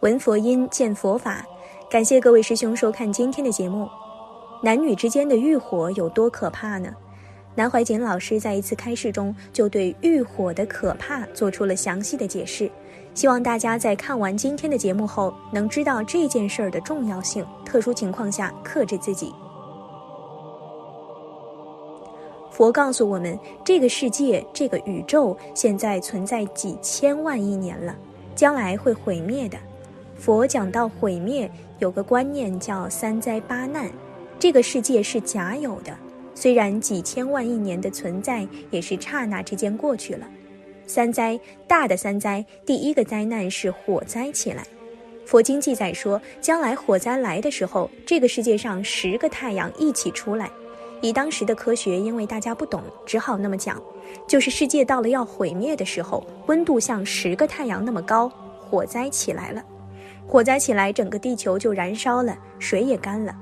闻佛音，见佛法。感谢各位师兄收看今天的节目。男女之间的欲火有多可怕呢？南怀瑾老师在一次开示中就对欲火的可怕做出了详细的解释。希望大家在看完今天的节目后，能知道这件事儿的重要性。特殊情况下克制自己。佛告诉我们，这个世界、这个宇宙现在存在几千万亿年了，将来会毁灭的。佛讲到毁灭，有个观念叫三灾八难，这个世界是假有的。虽然几千万亿年的存在，也是刹那之间过去了。三灾大的三灾，第一个灾难是火灾起来。佛经记载说，将来火灾来的时候，这个世界上十个太阳一起出来。以当时的科学，因为大家不懂，只好那么讲，就是世界到了要毁灭的时候，温度像十个太阳那么高，火灾起来了。火灾起来，整个地球就燃烧了，水也干了。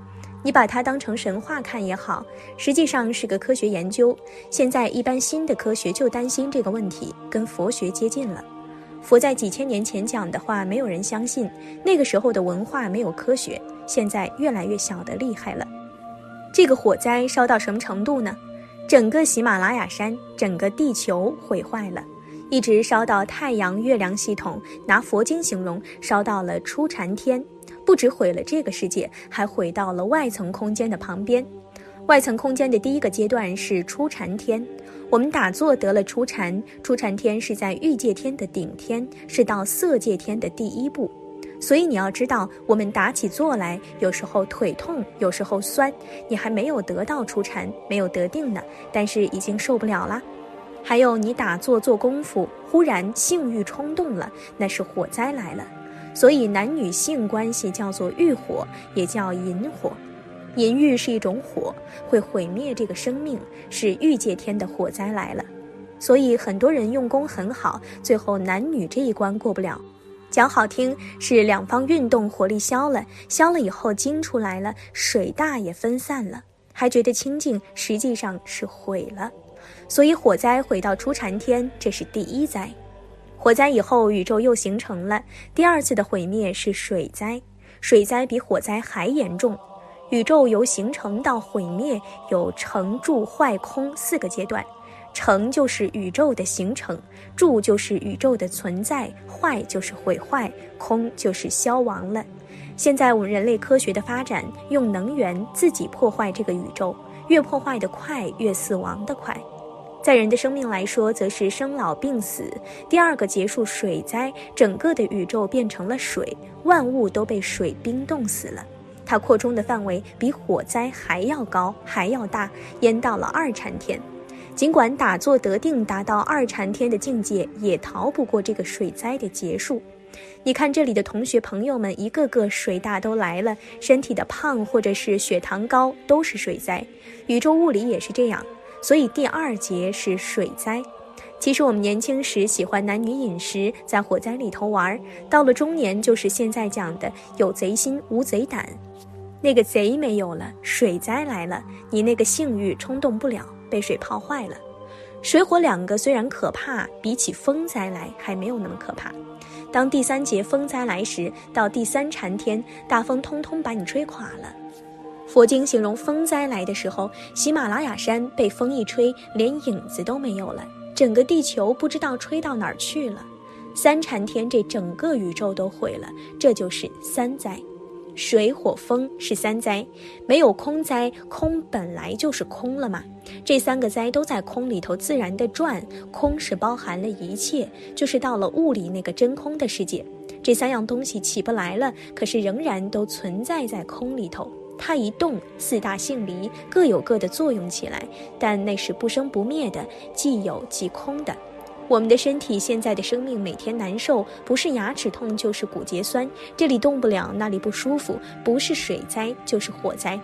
你把它当成神话看也好，实际上是个科学研究。现在一般新的科学就担心这个问题，跟佛学接近了。佛在几千年前讲的话，没有人相信。那个时候的文化没有科学，现在越来越小的厉害了。这个火灾烧到什么程度呢？整个喜马拉雅山，整个地球毁坏了。一直烧到太阳、月亮系统，拿佛经形容，烧到了初禅天，不止毁了这个世界，还毁到了外层空间的旁边。外层空间的第一个阶段是初禅天，我们打坐得了初禅，初禅天是在欲界天的顶天，是到色界天的第一步。所以你要知道，我们打起坐来，有时候腿痛，有时候酸，你还没有得到初禅，没有得定呢，但是已经受不了了。还有你打坐做功夫，忽然性欲冲动了，那是火灾来了。所以男女性关系叫做欲火，也叫淫火。淫欲是一种火，会毁灭这个生命，是欲界天的火灾来了。所以很多人用功很好，最后男女这一关过不了。讲好听是两方运动火力消了，消了以后精出来了，水大也分散了，还觉得清净，实际上是毁了。所以火灾毁到初禅天，这是第一灾。火灾以后，宇宙又形成了第二次的毁灭是水灾。水灾比火灾还严重。宇宙由形成到毁灭有成、住、坏、空四个阶段。成就是宇宙的形成，住就是宇宙的存在，坏就是毁坏，空就是消亡了。现在我们人类科学的发展，用能源自己破坏这个宇宙，越破坏的快，越死亡的快。在人的生命来说，则是生老病死。第二个结束水灾，整个的宇宙变成了水，万物都被水冰冻死了。它扩充的范围比火灾还要高，还要大，淹到了二禅天。尽管打坐得定，达到二禅天的境界，也逃不过这个水灾的结束。你看这里的同学朋友们，一个个水大都来了，身体的胖或者是血糖高，都是水灾。宇宙物理也是这样。所以第二节是水灾。其实我们年轻时喜欢男女饮食，在火灾里头玩；到了中年，就是现在讲的有贼心无贼胆。那个贼没有了，水灾来了，你那个性欲冲动不了，被水泡坏了。水火两个虽然可怕，比起风灾来还没有那么可怕。当第三节风灾来时，到第三禅天，大风通通把你吹垮了。佛经形容风灾来的时候，喜马拉雅山被风一吹，连影子都没有了，整个地球不知道吹到哪儿去了。三禅天，这整个宇宙都毁了，这就是三灾。水火风是三灾，没有空灾，空本来就是空了嘛。这三个灾都在空里头自然的转，空是包含了一切，就是到了物理那个真空的世界。这三样东西起不来了，可是仍然都存在在空里头。它一动，四大性离各有各的作用起来，但那是不生不灭的，既有即空的。我们的身体现在的生命每天难受，不是牙齿痛就是骨节酸，这里动不了，那里不舒服，不是水灾就是火灾。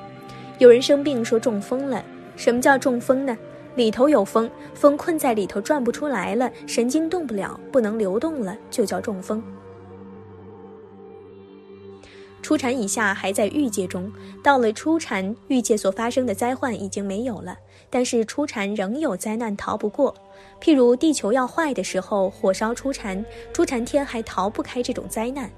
有人生病说中风了，什么叫中风呢？里头有风，风困在里头转不出来了，神经动不了，不能流动了，就叫中风。初禅以下还在欲界中，到了初禅，欲界所发生的灾患已经没有了，但是初禅仍有灾难逃不过。譬如地球要坏的时候，火烧初禅，初禅天还逃不开这种灾难。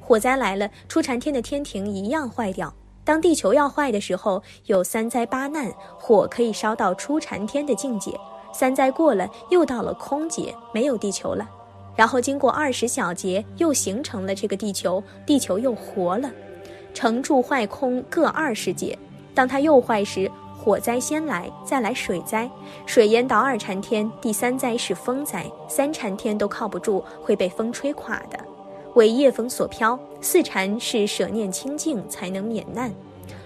火灾来了，初禅天的天庭一样坏掉。当地球要坏的时候，有三灾八难，火可以烧到初禅天的境界。三灾过了，又到了空劫，没有地球了。然后经过二十小劫，又形成了这个地球，地球又活了。成住坏空各二十劫，当它又坏时，火灾先来，再来水灾，水淹到二禅天，第三灾是风灾，三禅天都靠不住，会被风吹垮的，为夜风所飘。四禅是舍念清净才能免难。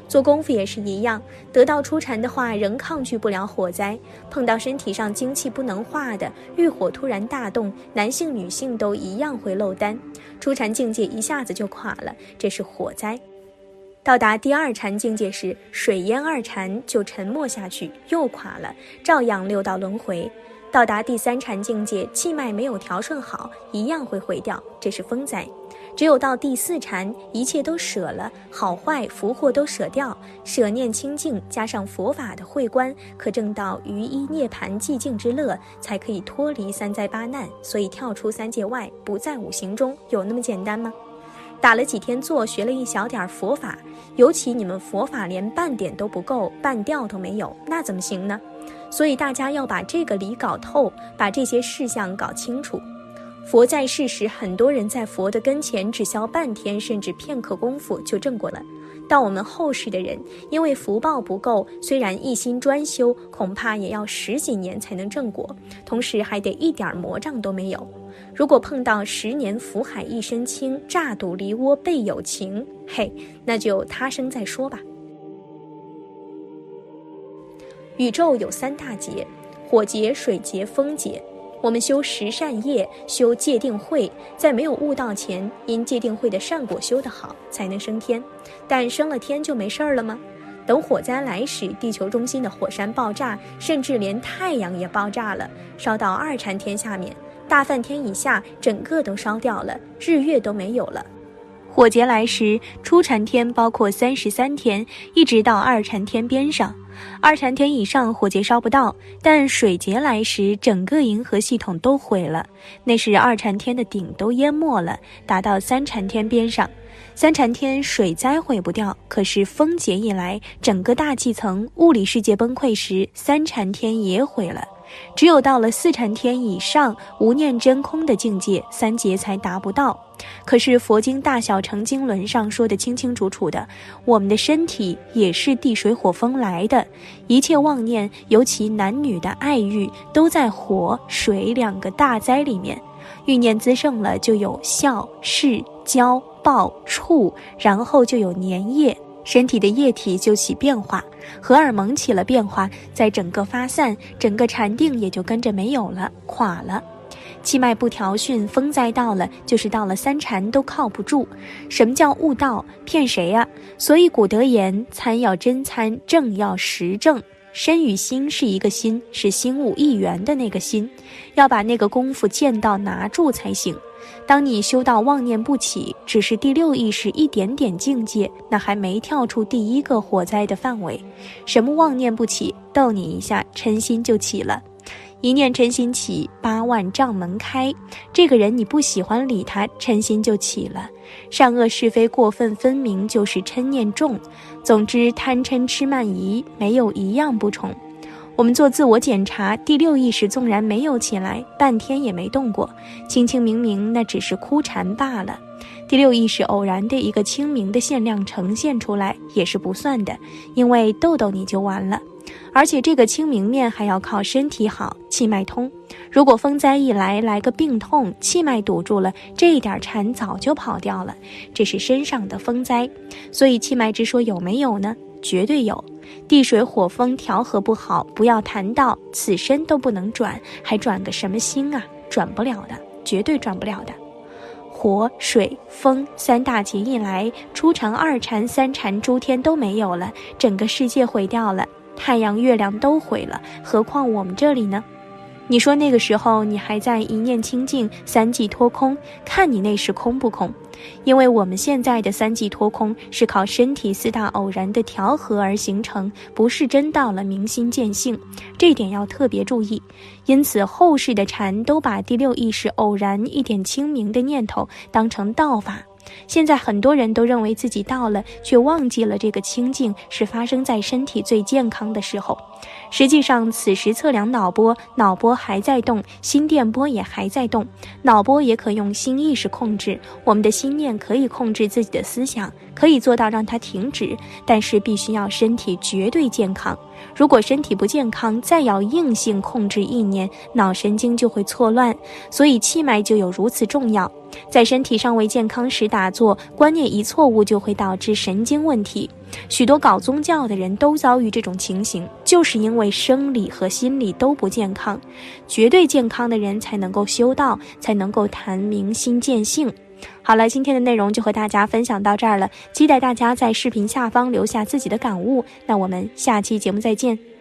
做功夫也是一样，得到初禅的话，仍抗拒不了火灾。碰到身体上精气不能化的，欲火突然大动，男性女性都一样会漏丹。初禅境界一下子就垮了，这是火灾。到达第二禅境界时，水淹二禅就沉没下去，又垮了，照样六道轮回。到达第三禅境界，气脉没有调顺好，一样会毁掉，这是风灾。只有到第四禅，一切都舍了，好坏福祸都舍掉，舍念清净，加上佛法的慧观，可证到于一涅盘寂静之乐，才可以脱离三灾八难，所以跳出三界外，不在五行中，有那么简单吗？打了几天坐，学了一小点佛法，尤其你们佛法连半点都不够，半调都没有，那怎么行呢？所以大家要把这个理搞透，把这些事项搞清楚。佛在世时，很多人在佛的跟前只消半天甚至片刻功夫就证过了。到我们后世的人，因为福报不够，虽然一心专修，恐怕也要十几年才能正果，同时还得一点魔障都没有。如果碰到十年福海一身轻，乍睹梨窝倍有情，嘿，那就他生再说吧。宇宙有三大劫：火劫、水劫、风劫。我们修十善业，修戒定慧，在没有悟道前，因戒定慧的善果修得好，才能升天。但升了天就没事儿了吗？等火灾来时，地球中心的火山爆炸，甚至连太阳也爆炸了，烧到二禅天下面，大梵天以下，整个都烧掉了，日月都没有了。火劫来时，初禅天包括三十三天，一直到二禅天边上。二禅天以上火劫烧不到，但水劫来时，整个银河系统都毁了。那时二禅天的顶都淹没了，达到三禅天边上。三禅天水灾毁不掉，可是风劫一来，整个大气层、物理世界崩溃时，三禅天也毁了。只有到了四禅天以上无念真空的境界，三劫才达不到。可是佛经大小乘经轮上说的清清楚楚的，我们的身体也是地水火风来的，一切妄念，尤其男女的爱欲，都在火水两个大灾里面。欲念滋盛了，就有笑、视、交、报、触，然后就有粘液。身体的液体就起变化，荷尔蒙起了变化，在整个发散，整个禅定也就跟着没有了，垮了。气脉不调顺，风灾到了，就是到了三禅都靠不住。什么叫悟道？骗谁呀？所以古德言：参要真参，正要实正。身与心是一个心，是心物一元的那个心，要把那个功夫见到拿住才行。当你修到妄念不起，只是第六意识一点点境界，那还没跳出第一个火灾的范围。什么妄念不起？逗你一下，嗔心就起了。一念嗔心起，八万障门开。这个人你不喜欢理他，嗔心就起了。善恶是非过分分明，就是嗔念重。总之，贪嗔痴慢疑没有一样不重。我们做自我检查，第六意识纵然没有起来，半天也没动过，清清明明，那只是枯禅罢了。第六意识偶然的一个清明的限量呈现出来，也是不算的，因为逗逗你就完了。而且这个清明面还要靠身体好，气脉通。如果风灾一来，来个病痛，气脉堵住了，这一点禅早就跑掉了。这是身上的风灾，所以气脉之说有没有呢？绝对有。地水火风调和不好，不要谈到此身都不能转，还转个什么心啊？转不了的，绝对转不了的。火、水、风三大劫一来，初禅、二禅、三禅，诸天都没有了，整个世界毁掉了，太阳、月亮都毁了，何况我们这里呢？你说那个时候你还在一念清净，三际脱空，看你那时空不空？因为我们现在的三际脱空是靠身体四大偶然的调和而形成，不是真到了明心见性，这点要特别注意。因此后世的禅都把第六意识偶然一点清明的念头当成道法，现在很多人都认为自己到了，却忘记了这个清静是发生在身体最健康的时候。实际上，此时测量脑波，脑波还在动，心电波也还在动。脑波也可用心意识控制，我们的心念可以控制自己的思想，可以做到让它停止，但是必须要身体绝对健康。如果身体不健康，再要硬性控制意念，脑神经就会错乱。所以气脉就有如此重要。在身体尚未健康时打坐，观念一错误就会导致神经问题。许多搞宗教的人都遭遇这种情形，就是因为生理和心理都不健康。绝对健康的人才能够修道，才能够谈明心见性。好了，今天的内容就和大家分享到这儿了，期待大家在视频下方留下自己的感悟。那我们下期节目再见。